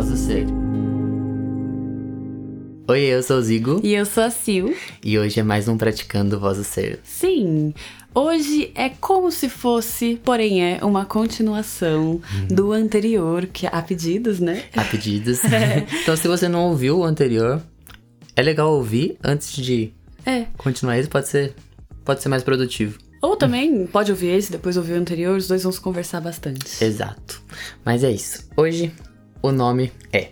Do Ser. Oi, eu sou o Zigo. E eu sou a Sil. E hoje é mais um Praticando Voz do Ser. Sim, hoje é como se fosse, porém é, uma continuação Uhum. do anterior, que há pedidos, né? Há pedidos. então, se você não ouviu o anterior, é legal ouvir antes de É. continuar esse, pode ser, pode ser mais produtivo. Ou também pode ouvir esse, depois ouvir o anterior, os dois vão se conversar bastante. Exato. Mas é isso. Hoje, o nome é.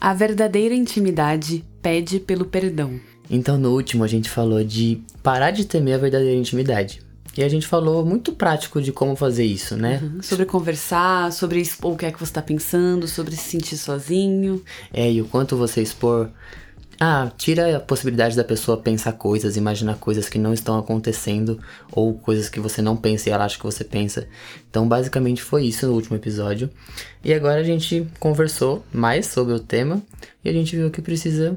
A verdadeira intimidade pede pelo perdão. Então, no último, a gente falou de parar de temer a verdadeira intimidade. E a gente falou muito prático de como fazer isso, né? Sobre conversar, sobre expor o que é que você tá pensando, sobre se sentir sozinho. É, e o quanto você expor. Ah, tira a possibilidade da pessoa pensar coisas, imaginar coisas que não estão acontecendo, ou coisas que você não pensa e ela acha que você pensa. Então, basicamente foi isso no último episódio. E agora a gente conversou mais sobre o tema e a gente viu que precisa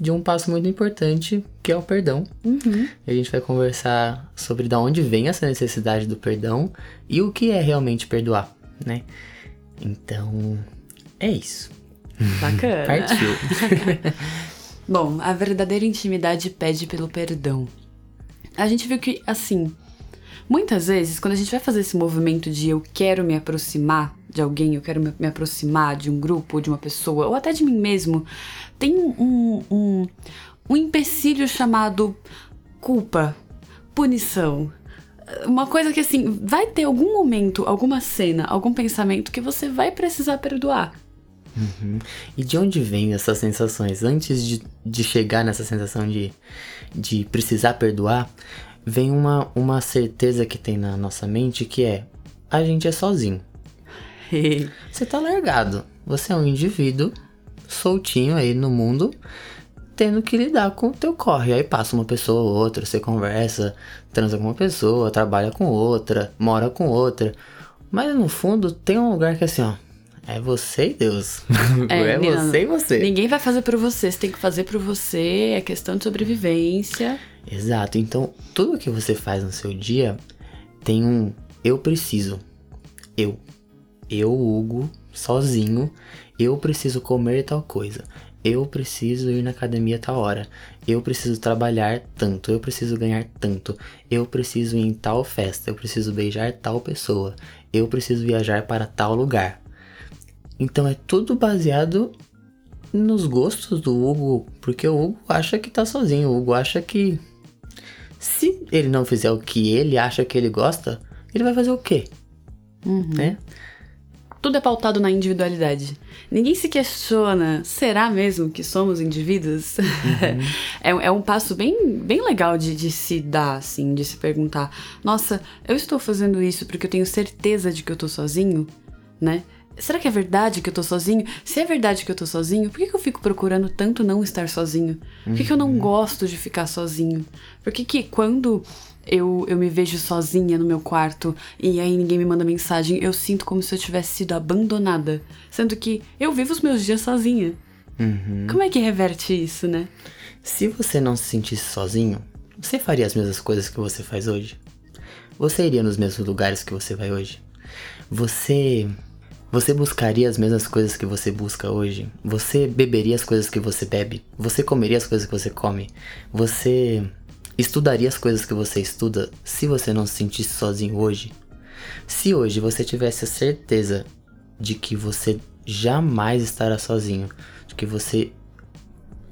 de um passo muito importante, que é o perdão. E a gente vai conversar sobre da onde vem essa necessidade do perdão e o que é realmente perdoar, né? Então, é isso. Bacana. Partiu. Bom, a verdadeira intimidade pede pelo perdão. A gente viu que, assim, muitas vezes, quando a gente vai fazer esse movimento de eu quero me aproximar de alguém, eu quero me, aproximar de um grupo, de uma pessoa, ou até de mim mesmo, tem um, um, um empecilho chamado culpa, punição. Uma coisa que, assim, vai ter algum momento, alguma cena, algum pensamento que você vai precisar perdoar. E de onde vem essas sensações? Antes de, de chegar nessa sensação de, de precisar perdoar, vem uma, uma certeza que tem na nossa mente que é: a gente é sozinho. Você tá largado. Você é um indivíduo soltinho aí no mundo, tendo que lidar com o teu corre. Aí passa uma pessoa ou outra, você conversa, transa com uma pessoa, trabalha com outra, mora com outra. Mas no fundo tem um lugar que é assim, ó. É você e Deus. É, menina, você e você. Ninguém vai fazer por você, você tem que fazer por você, é questão de sobrevivência. Exato. Então, tudo que você faz no seu dia tem um eu preciso. Eu. Eu, Hugo, sozinho, eu preciso comer tal coisa. Eu preciso ir na academia tal hora. Eu preciso trabalhar tanto. Eu preciso ganhar tanto. Eu preciso ir em tal festa. Eu preciso beijar tal pessoa. Eu preciso viajar para tal lugar. Então é tudo baseado nos gostos do Hugo, porque o Hugo acha que tá sozinho. O Hugo acha que se ele não fizer o que ele acha que ele gosta, ele vai fazer o quê? Né? Tudo é pautado na individualidade. Ninguém se questiona, será mesmo que somos indivíduos? é, é um passo bem, bem legal de, de se dar, assim, de se perguntar: nossa, eu estou fazendo isso porque eu tenho certeza de que eu tô sozinho, né? Será que é verdade que eu tô sozinho? Se é verdade que eu tô sozinho, por que, que eu fico procurando tanto não estar sozinho? Por que, que eu não gosto de ficar sozinho? Por que, que quando eu, eu me vejo sozinha no meu quarto e aí ninguém me manda mensagem, eu sinto como se eu tivesse sido abandonada? Sendo que eu vivo os meus dias sozinha. Como é que reverte isso, né? Se você não se sentisse sozinho, você faria as mesmas coisas que você faz hoje? Você iria nos mesmos lugares que você vai hoje? Você. Você buscaria as mesmas coisas que você busca hoje? Você beberia as coisas que você bebe? Você comeria as coisas que você come? Você estudaria as coisas que você estuda se você não se sentisse sozinho hoje? Se hoje você tivesse a certeza de que você jamais estará sozinho, de que você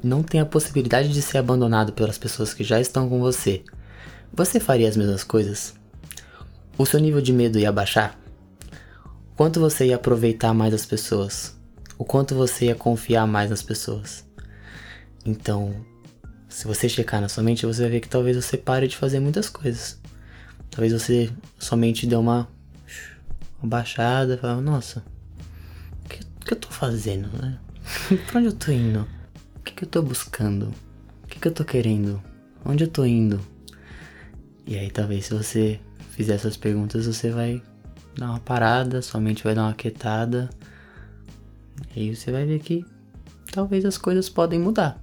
não tem a possibilidade de ser abandonado pelas pessoas que já estão com você, você faria as mesmas coisas? O seu nível de medo ia baixar? Quanto você ia aproveitar mais as pessoas? O quanto você ia confiar mais nas pessoas? Então, se você checar na sua mente, você vai ver que talvez você pare de fazer muitas coisas. Talvez você somente dê uma, uma baixada e fale, nossa, o que, que eu tô fazendo, né? pra onde eu tô indo? O que, que eu tô buscando? O que, que eu tô querendo? Onde eu tô indo? E aí talvez se você fizer essas perguntas, você vai dar uma parada, sua mente vai dar uma quietada. E você vai ver que talvez as coisas podem mudar.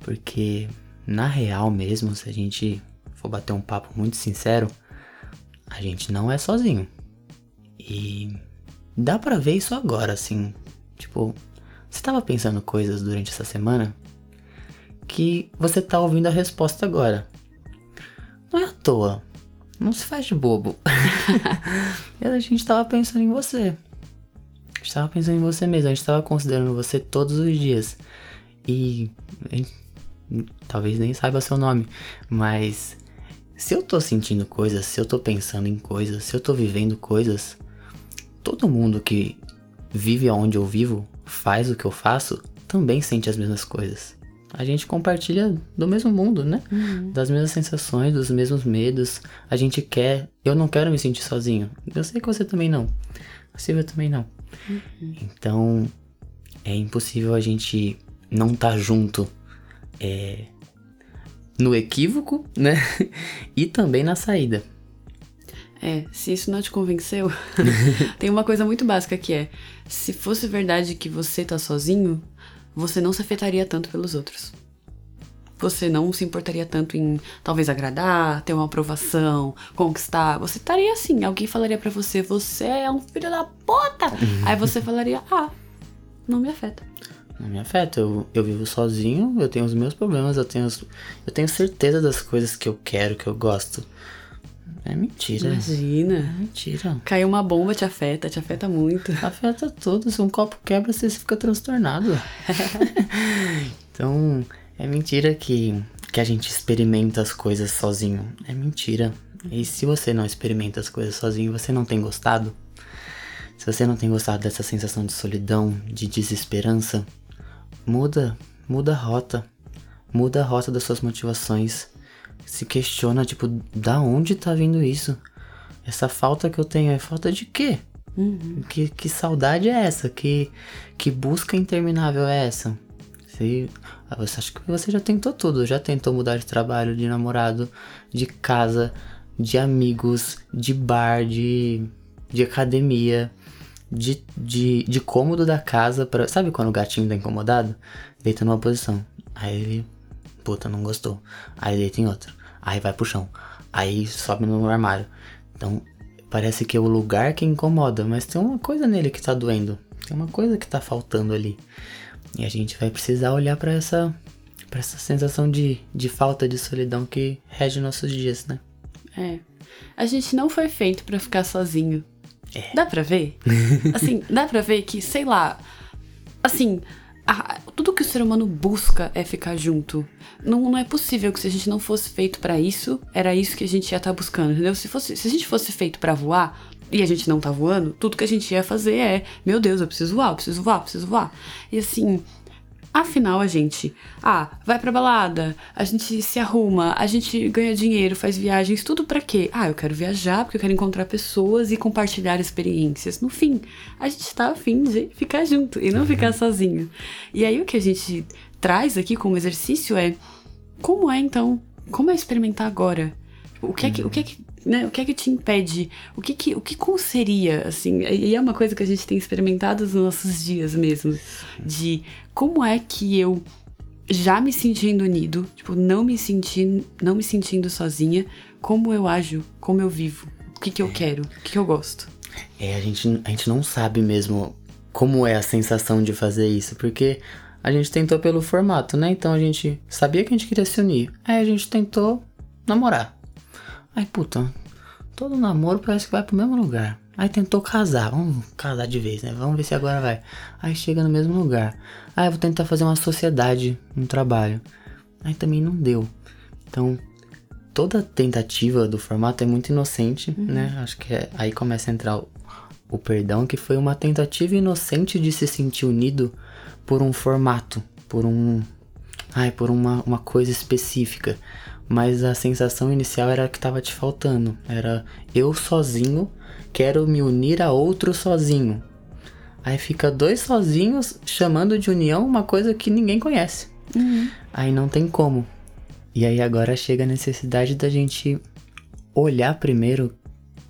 Porque na real mesmo, se a gente for bater um papo muito sincero, a gente não é sozinho. E dá pra ver isso agora, assim. Tipo, você estava pensando coisas durante essa semana que você tá ouvindo a resposta agora. Não é à toa. Não se faz de bobo. a gente tava pensando em você. A gente tava pensando em você mesmo. A gente tava considerando você todos os dias. E. Gente, talvez nem saiba seu nome. Mas. Se eu tô sentindo coisas, se eu tô pensando em coisas, se eu tô vivendo coisas, todo mundo que vive aonde eu vivo, faz o que eu faço, também sente as mesmas coisas a gente compartilha do mesmo mundo, né? Uhum. Das mesmas sensações, dos mesmos medos. A gente quer. Eu não quero me sentir sozinho. Eu sei que você também não. A Silvia também não. Uhum. Então, é impossível a gente não estar tá junto é, no equívoco, né? e também na saída. É, se isso não te convenceu, tem uma coisa muito básica que é: se fosse verdade que você tá sozinho, você não se afetaria tanto pelos outros. Você não se importaria tanto em talvez agradar, ter uma aprovação, conquistar. Você estaria assim, alguém falaria para você, você é um filho da puta. Aí você falaria, ah, não me afeta. Não me afeta, eu, eu vivo sozinho, eu tenho os meus problemas, eu tenho, eu tenho certeza das coisas que eu quero, que eu gosto. É mentira. Imagina. É mentira. Caiu uma bomba, te afeta, te afeta muito. Afeta tudo. Se um copo quebra, você fica transtornado. então, é mentira que, que a gente experimenta as coisas sozinho. É mentira. E se você não experimenta as coisas sozinho, você não tem gostado? Se você não tem gostado dessa sensação de solidão, de desesperança, muda, muda a rota. Muda a rota das suas motivações se questiona, tipo, da onde tá vindo isso? Essa falta que eu tenho é falta de quê? Uhum. Que, que saudade é essa? Que, que busca interminável é essa? Você, ah, você acha que você já tentou tudo? Já tentou mudar de trabalho, de namorado, de casa, de amigos, de bar, de, de academia, de, de, de cômodo da casa. Pra, sabe quando o gatinho tá incomodado? Deita numa posição. Aí ele puta, não gostou. Aí deita em outra. Aí vai pro chão. Aí sobe no armário. Então, parece que é o lugar que incomoda, mas tem uma coisa nele que tá doendo. Tem uma coisa que tá faltando ali. E a gente vai precisar olhar para essa para essa sensação de, de falta de solidão que rege nossos dias, né? É. A gente não foi feito para ficar sozinho. É. Dá pra ver? assim, dá pra ver que, sei lá. Assim, a, tudo que o ser humano busca é ficar junto. Não, não é possível que se a gente não fosse feito para isso, era isso que a gente ia estar tá buscando, entendeu? Se, fosse, se a gente fosse feito para voar e a gente não tá voando, tudo que a gente ia fazer é: meu Deus, eu preciso voar, eu preciso voar, eu preciso voar. E assim, Afinal, a gente, ah, vai pra balada, a gente se arruma, a gente ganha dinheiro, faz viagens, tudo para quê? Ah, eu quero viajar porque eu quero encontrar pessoas e compartilhar experiências. No fim, a gente tá afim de ficar junto e não uhum. ficar sozinho. E aí o que a gente traz aqui como exercício é como é então? Como é experimentar agora? O que é que, o que, é que né, o que é que te impede? O que que, o que seria, assim? E é uma coisa que a gente tem experimentado nos nossos dias mesmo, de como é que eu já me sentindo unido, tipo, não me sentindo, não me sentindo sozinha, como eu ajo, como eu vivo, o que que eu quero, o que, que eu gosto. É, a gente, a gente não sabe mesmo como é a sensação de fazer isso, porque a gente tentou pelo formato, né? Então a gente sabia que a gente queria se unir. Aí a gente tentou namorar. Aí, puta, todo namoro parece que vai pro mesmo lugar. Aí tentou casar, vamos casar de vez, né? Vamos ver se agora vai. Aí chega no mesmo lugar. Aí eu vou tentar fazer uma sociedade no trabalho. Aí também não deu. Então, toda tentativa do formato é muito inocente, uhum. né? Acho que é, aí começa a entrar o, o perdão, que foi uma tentativa inocente de se sentir unido por um formato, por um. Ai, por uma, uma coisa específica mas a sensação inicial era que estava te faltando. Era eu sozinho, quero me unir a outro sozinho. Aí fica dois sozinhos chamando de união uma coisa que ninguém conhece. Uhum. Aí não tem como. E aí agora chega a necessidade da gente olhar primeiro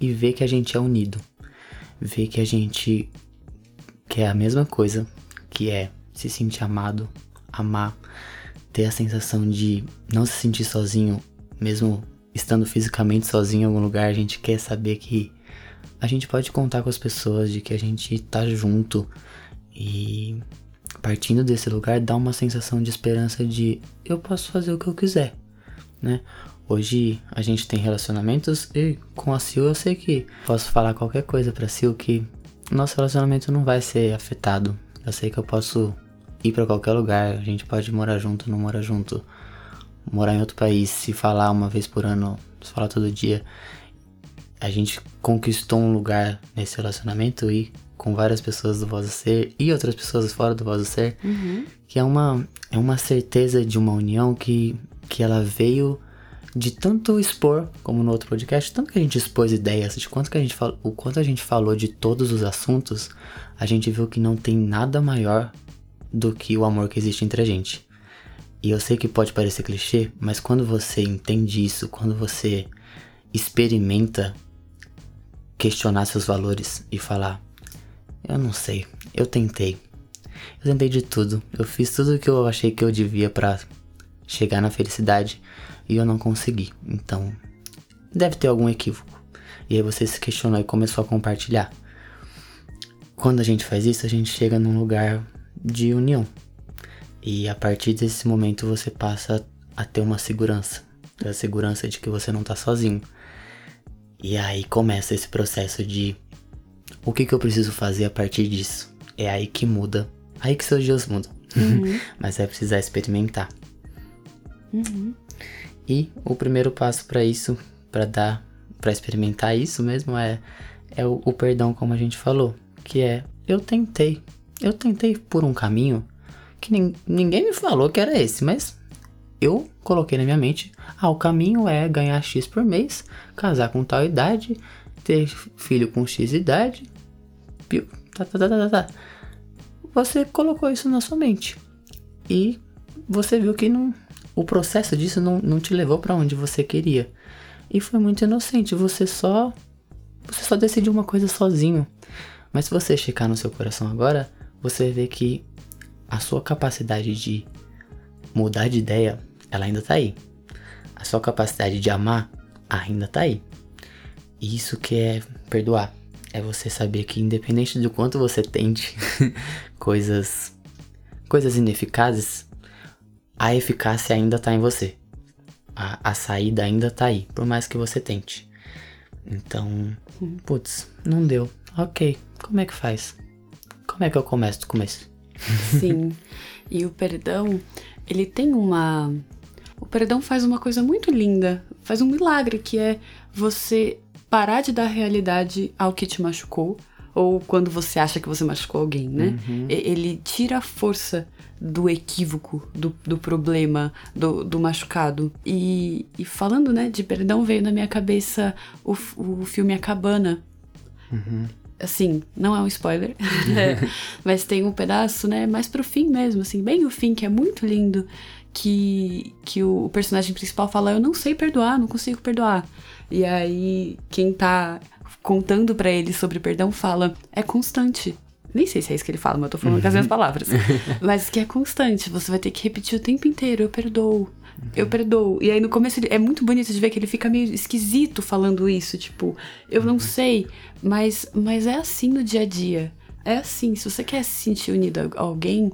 e ver que a gente é unido. Ver que a gente quer a mesma coisa, que é se sentir amado, amar, ter a sensação de não se sentir sozinho, mesmo estando fisicamente sozinho em algum lugar, a gente quer saber que a gente pode contar com as pessoas, de que a gente tá junto e partindo desse lugar, dá uma sensação de esperança de eu posso fazer o que eu quiser, né? Hoje a gente tem relacionamentos e com a Sil eu sei que posso falar qualquer coisa pra Sil que nosso relacionamento não vai ser afetado. Eu sei que eu posso ir para qualquer lugar, a gente pode morar junto, não morar junto, morar em outro país, se falar uma vez por ano, se falar todo dia. A gente conquistou um lugar nesse relacionamento e com várias pessoas do Voz do Ser e outras pessoas fora do Voz do Ser, Uhum. que é uma, é uma certeza de uma união que, que ela veio de tanto expor, como no outro podcast, tanto que a gente expôs ideias, de quanto que a gente falou, o quanto a gente falou de todos os assuntos, a gente viu que não tem nada maior do que o amor que existe entre a gente. E eu sei que pode parecer clichê, mas quando você entende isso, quando você experimenta questionar seus valores e falar: Eu não sei, eu tentei. Eu tentei de tudo. Eu fiz tudo o que eu achei que eu devia pra chegar na felicidade e eu não consegui. Então, deve ter algum equívoco. E aí você se questionou e começou a compartilhar. Quando a gente faz isso, a gente chega num lugar de união. E a partir desse momento você passa a ter uma segurança. A segurança de que você não tá sozinho. E aí começa esse processo de o que, que eu preciso fazer a partir disso. É aí que muda. Aí que seus dias mudam. Mas é precisar experimentar. E o primeiro passo para isso, para dar, para experimentar isso mesmo é é o, o perdão, como a gente falou, que é eu tentei, eu tentei por um caminho que nin- ninguém me falou que era esse, mas eu coloquei na minha mente, ah, o caminho é ganhar X por mês, casar com tal idade, ter filho com X idade, piu, tá, tá, tá, tá, tá. Você colocou isso na sua mente. E você viu que não, o processo disso não, não te levou para onde você queria. E foi muito inocente, você só você só decidiu uma coisa sozinho. Mas se você checar no seu coração agora, você ver que a sua capacidade de mudar de ideia, ela ainda tá aí. A sua capacidade de amar ainda tá aí. E isso que é perdoar. É você saber que independente do quanto você tente coisas coisas ineficazes, a eficácia ainda tá em você. A, a saída ainda tá aí, por mais que você tente. Então, putz, não deu. Ok, como é que faz? Como é que eu começo do começo? Sim. E o perdão, ele tem uma. O perdão faz uma coisa muito linda, faz um milagre que é você parar de dar realidade ao que te machucou ou quando você acha que você machucou alguém, né? E- Ele tira a força do equívoco, do, do problema, do, do machucado. E, e falando, né, de perdão, veio na minha cabeça o, o filme A Cabana, assim, não é um spoiler, mas tem um pedaço, né, mais pro fim mesmo, assim, bem o fim, que é muito lindo, que, que o personagem principal fala, eu não sei perdoar, não consigo perdoar. E aí, quem tá contando pra ele sobre perdão fala, é constante. Nem sei se é isso que ele fala, mas eu tô falando com as minhas palavras. mas que é constante, você vai ter que repetir o tempo inteiro, eu perdoo. Eu perdoo. E aí no começo ele- é muito bonito de ver que ele fica meio esquisito falando isso, tipo, eu não sei, mas, mas é assim no dia a dia. É assim, se você quer se sentir unido a alguém,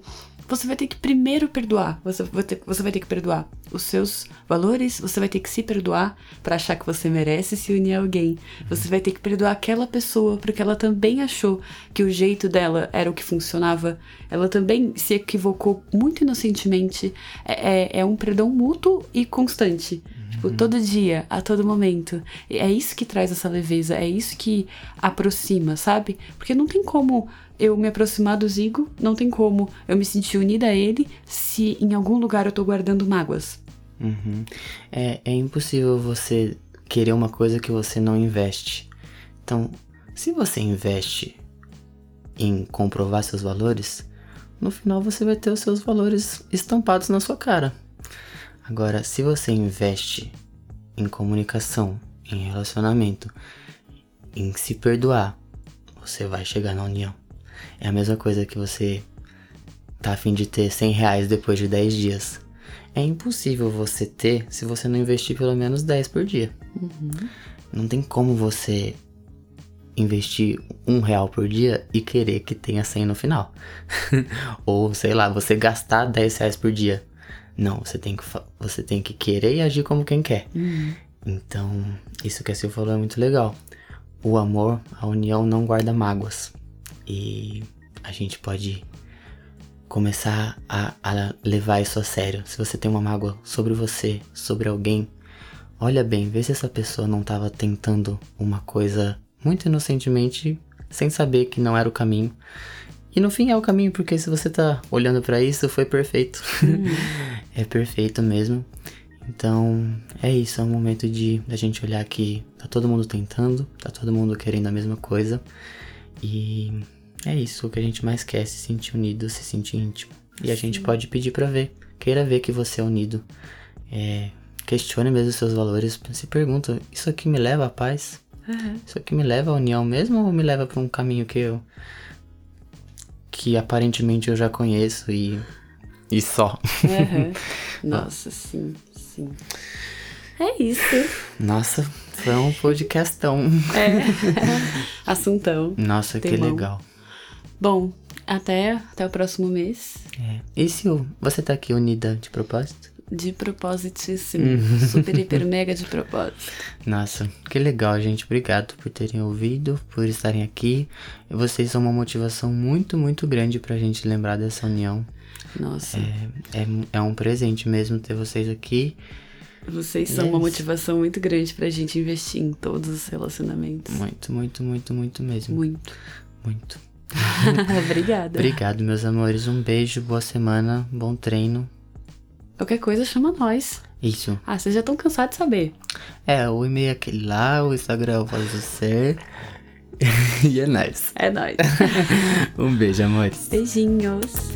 você vai ter que primeiro perdoar. Você vai ter, você vai ter que perdoar os seus valores, você vai ter que se perdoar pra achar que você merece se unir a alguém. Você vai ter que perdoar aquela pessoa porque ela também achou que o jeito dela era o que funcionava. Ela também se equivocou muito inocentemente. É, é, é um perdão mútuo e constante. Tipo, todo dia, a todo momento. E É isso que traz essa leveza, é isso que aproxima, sabe? Porque não tem como eu me aproximar do Zigo, não tem como eu me sentir unida a ele se em algum lugar eu tô guardando mágoas. Uhum. É, é impossível você querer uma coisa que você não investe. Então, se você investe em comprovar seus valores, no final você vai ter os seus valores estampados na sua cara. Agora, se você investe em comunicação, em relacionamento, em se perdoar, você vai chegar na união. É a mesma coisa que você tá a fim de ter 100 reais depois de 10 dias. É impossível você ter se você não investir pelo menos 10 por dia. Não tem como você investir um real por dia e querer que tenha 100 no final. Ou, sei lá, você gastar 10 reais por dia. Não, você tem que, você tem que querer e agir como quem quer. Uhum. Então, isso que a Sil falou é muito legal. O amor, a união não guarda mágoas. E a gente pode começar a, a levar isso a sério. Se você tem uma mágoa sobre você, sobre alguém, olha bem, vê se essa pessoa não estava tentando uma coisa muito inocentemente, sem saber que não era o caminho. E no fim é o caminho, porque se você tá olhando para isso, foi perfeito. Uhum. é perfeito mesmo. Então, é isso, é um momento de a gente olhar que tá todo mundo tentando, tá todo mundo querendo a mesma coisa. E é isso, o que a gente mais quer, se sentir unido, se sentir íntimo. E a gente pode pedir para ver, queira ver que você é unido. É, questione mesmo os seus valores, se pergunta, isso aqui me leva à paz? Uhum. Isso aqui me leva à união mesmo ou me leva para um caminho que eu que aparentemente eu já conheço e e só. Uhum. Nossa, sim, sim. É isso. Nossa, foi um podcastão. É. Assuntão. Nossa, que Temão. legal. Bom, até, até o próximo mês. É. E se você tá aqui unida de propósito? De propositíssimo. Super, hiper, mega de propósito. Nossa, que legal, gente. Obrigado por terem ouvido, por estarem aqui. Vocês são uma motivação muito, muito grande pra gente lembrar dessa união. Nossa, É, é, é um presente mesmo ter vocês aqui. Vocês são é uma motivação muito grande pra gente investir em todos os relacionamentos. Muito, muito, muito, muito mesmo. Muito. Muito. Obrigada. Obrigado, meus amores. Um beijo, boa semana, bom treino. Qualquer coisa chama nós. Isso. Ah, vocês já estão cansados de saber. É, o e-mail é aquele lá, o Instagram é o Voz do Ser. e é nóis. É nóis. Um beijo, amores. Beijinhos.